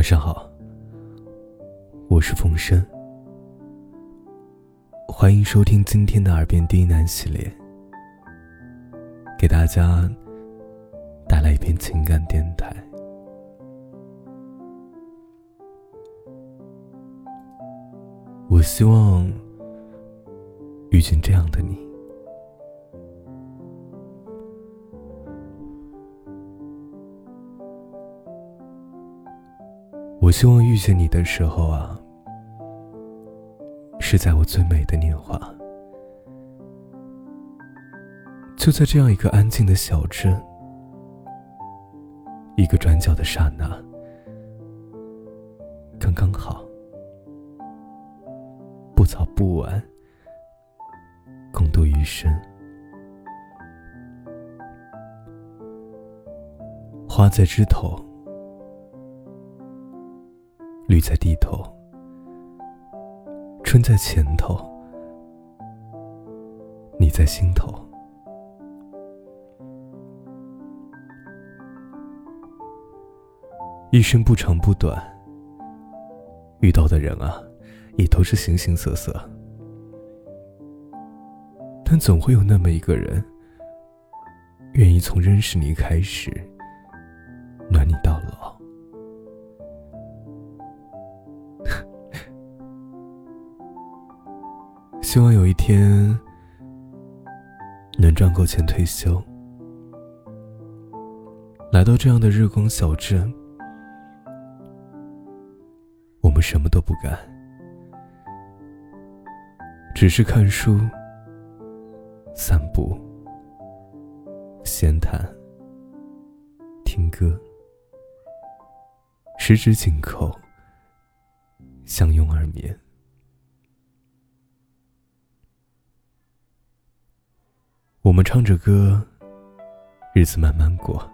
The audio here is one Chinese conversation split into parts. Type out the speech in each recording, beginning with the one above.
晚上好，我是风声，欢迎收听今天的耳边低喃系列，给大家带来一篇情感电台。我希望遇见这样的你。我希望遇见你的时候啊，是在我最美的年华，就在这样一个安静的小镇，一个转角的刹那，刚刚好，不早不晚，共度余生。花在枝头。绿在地头，春在前头，你在心头。一生不长不短，遇到的人啊，也都是形形色色，但总会有那么一个人，愿意从认识你开始，暖你到老。希望有一天能赚够钱退休，来到这样的日光小镇，我们什么都不干，只是看书、散步、闲谈、听歌，十指紧扣，相拥而眠。我们唱着歌，日子慢慢过。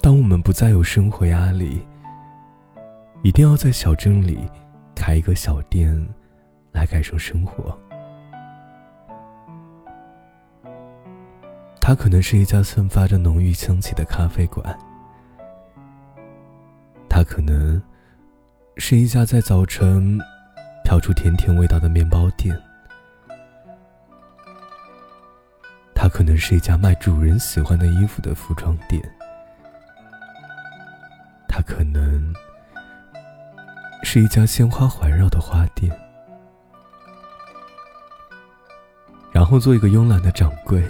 当我们不再有生活压力，一定要在小镇里开一个小店，来感受生活。它可能是一家散发着浓郁香气的咖啡馆，它可能是一家在早晨飘出甜甜味道的面包店。可能是一家卖主人喜欢的衣服的服装店，它可能是一家鲜花环绕的花店，然后做一个慵懒的掌柜，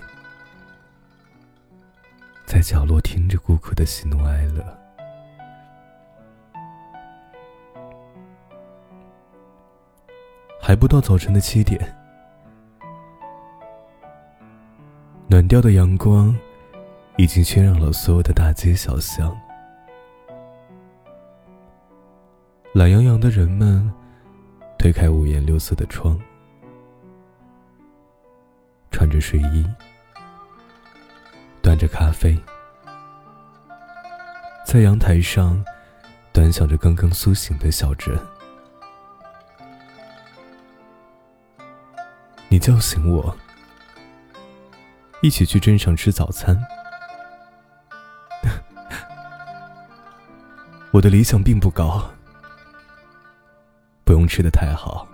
在角落听着顾客的喜怒哀乐，还不到早晨的七点。掉的阳光，已经渲染了所有的大街小巷。懒洋洋的人们，推开五颜六色的窗，穿着睡衣，端着咖啡，在阳台上，端详着刚刚苏醒的小镇。你叫醒我。一起去镇上吃早餐。我的理想并不高，不用吃的太好，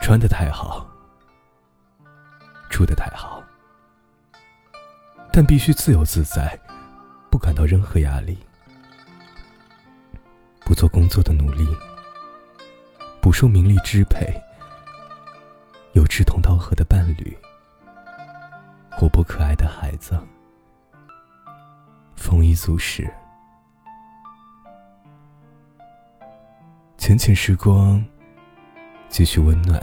穿的太好，住的太好，但必须自由自在，不感到任何压力，不做工作的努力，不受名利支配，有志同道合的伴侣。活泼可爱的孩子，丰衣足食，浅浅时光，继续温暖，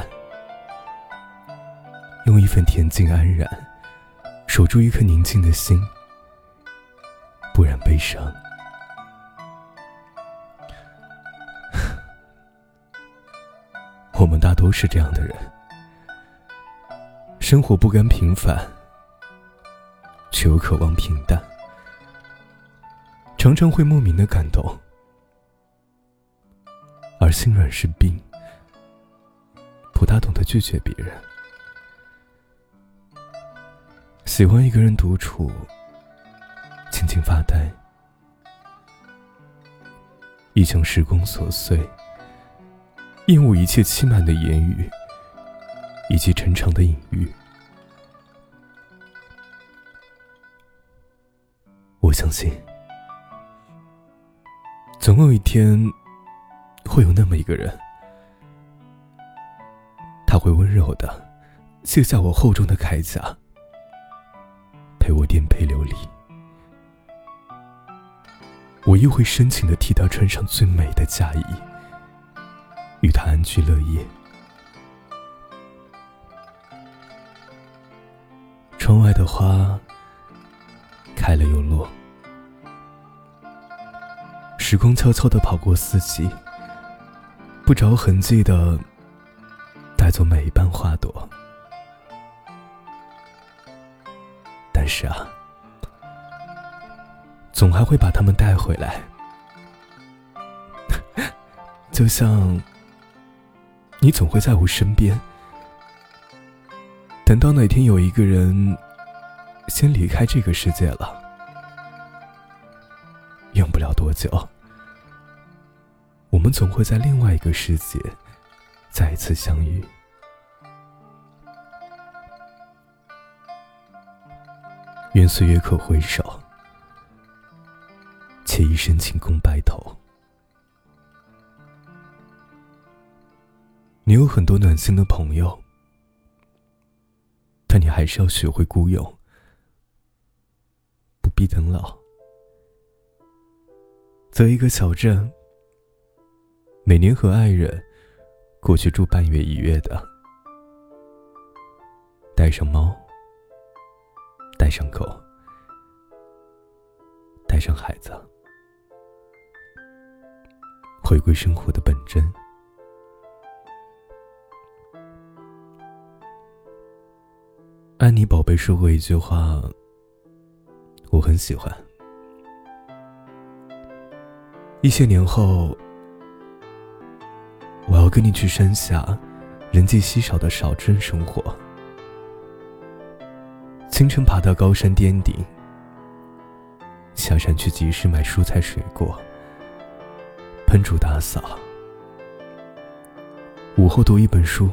用一份恬静安然，守住一颗宁静的心，不染悲伤。我们大多是这样的人，生活不甘平凡。却又渴望平淡，常常会莫名的感动，而心软是病，不大懂得拒绝别人。喜欢一个人独处，静静发呆，一腔时光琐碎，厌恶一切欺瞒的言语，以及沉长的隐喻。相信，总有一天，会有那么一个人，他会温柔的卸下我厚重的铠甲，陪我颠沛流离。我又会深情的替他穿上最美的嫁衣，与他安居乐业。窗外的花开了又落，时光悄悄的跑过四季，不着痕迹的带走每一瓣花朵。但是啊。总还会把他们带回来，就像你总会在我身边。等到哪天有一个人先离开这个世界了，用不了多久，我们总会在另外一个世界再次相遇。愿岁月可回首。且一身轻功白头。你有很多暖心的朋友，但你还是要学会孤勇，不必等老。择一个小镇，每年和爱人过去住半月一月的，带上猫，带上狗，带上孩子。回归生活的本真。安妮宝贝说过一句话，我很喜欢。一些年后，跟你去山下人迹稀少的小镇生活。清晨爬到高山巅顶，下山去集市买蔬菜水果。喷煮打扫，午后读一本书，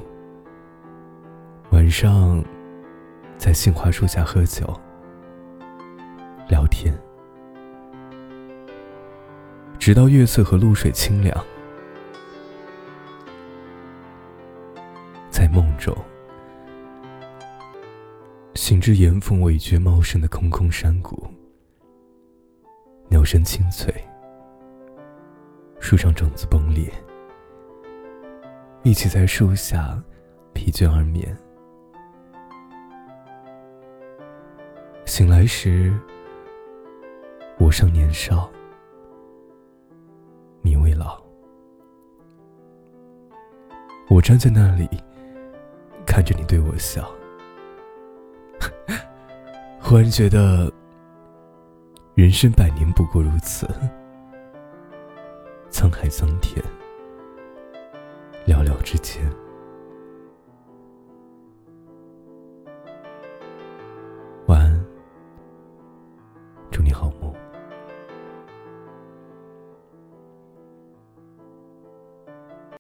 晚上在杏花树下喝酒聊天，直到月色和露水清凉，手，行至岩缝尾绝茂盛的空空山谷，鸟声清脆。树上种子崩裂，一起在树下疲倦而眠。醒来时，我尚年少，你未老。我站在那里，看着你对我笑，忽然觉得，人生百年不过如此。沧海桑田，寥寥之间。